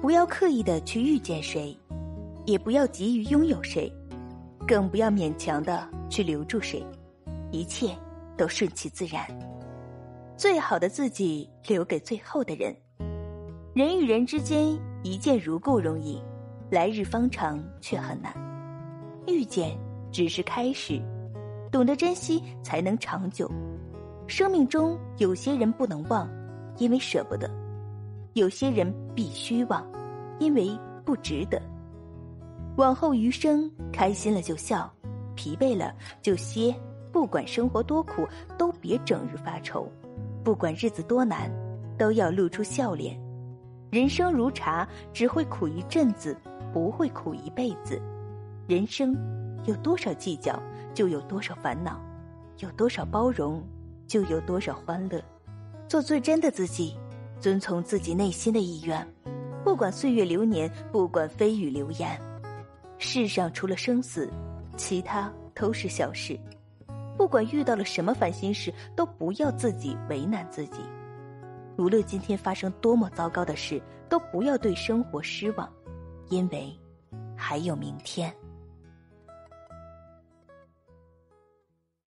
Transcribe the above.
不要刻意的去遇见谁，也不要急于拥有谁，更不要勉强的去留住谁，一切都顺其自然。最好的自己留给最后的人。人与人之间一见如故容易，来日方长却很难。遇见只是开始，懂得珍惜才能长久。生命中有些人不能忘，因为舍不得；有些人必须忘，因为不值得。往后余生，开心了就笑，疲惫了就歇。不管生活多苦，都别整日发愁。不管日子多难，都要露出笑脸。人生如茶，只会苦一阵子，不会苦一辈子。人生有多少计较，就有多少烦恼；有多少包容，就有多少欢乐。做最真的自己，遵从自己内心的意愿。不管岁月流年，不管蜚语流言，世上除了生死，其他都是小事。不管遇到了什么烦心事，都不要自己为难自己。无论今天发生多么糟糕的事，都不要对生活失望，因为还有明天。